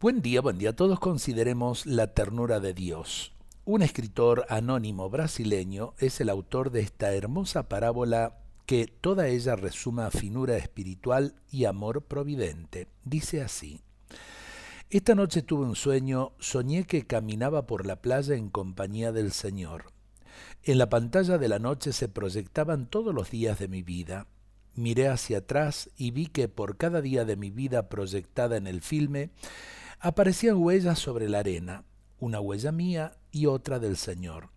Buen día, buen día. Todos consideremos la ternura de Dios. Un escritor anónimo brasileño es el autor de esta hermosa parábola que toda ella resuma finura espiritual y amor providente. Dice así. Esta noche tuve un sueño, soñé que caminaba por la playa en compañía del Señor. En la pantalla de la noche se proyectaban todos los días de mi vida. Miré hacia atrás y vi que por cada día de mi vida proyectada en el filme aparecían huellas sobre la arena, una huella mía y otra del Señor.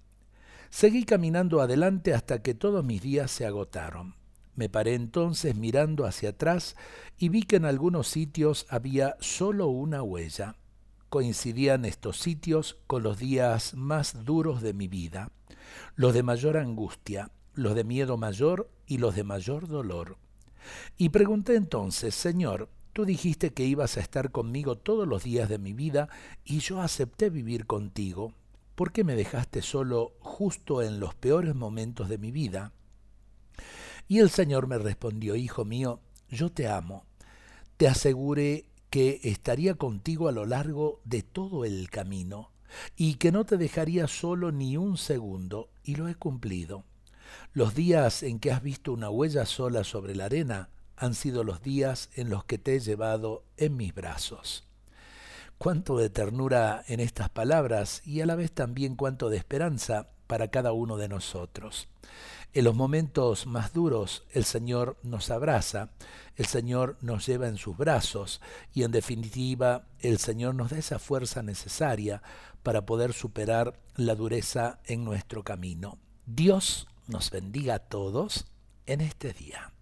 Seguí caminando adelante hasta que todos mis días se agotaron. Me paré entonces mirando hacia atrás y vi que en algunos sitios había solo una huella. Coincidían estos sitios con los días más duros de mi vida, los de mayor angustia, los de miedo mayor y los de mayor dolor. Y pregunté entonces, Señor, Tú dijiste que ibas a estar conmigo todos los días de mi vida y yo acepté vivir contigo. ¿Por qué me dejaste solo justo en los peores momentos de mi vida? Y el Señor me respondió, Hijo mío, yo te amo. Te aseguré que estaría contigo a lo largo de todo el camino y que no te dejaría solo ni un segundo, y lo he cumplido. Los días en que has visto una huella sola sobre la arena, han sido los días en los que te he llevado en mis brazos. Cuánto de ternura en estas palabras y a la vez también cuánto de esperanza para cada uno de nosotros. En los momentos más duros el Señor nos abraza, el Señor nos lleva en sus brazos y en definitiva el Señor nos da esa fuerza necesaria para poder superar la dureza en nuestro camino. Dios nos bendiga a todos en este día.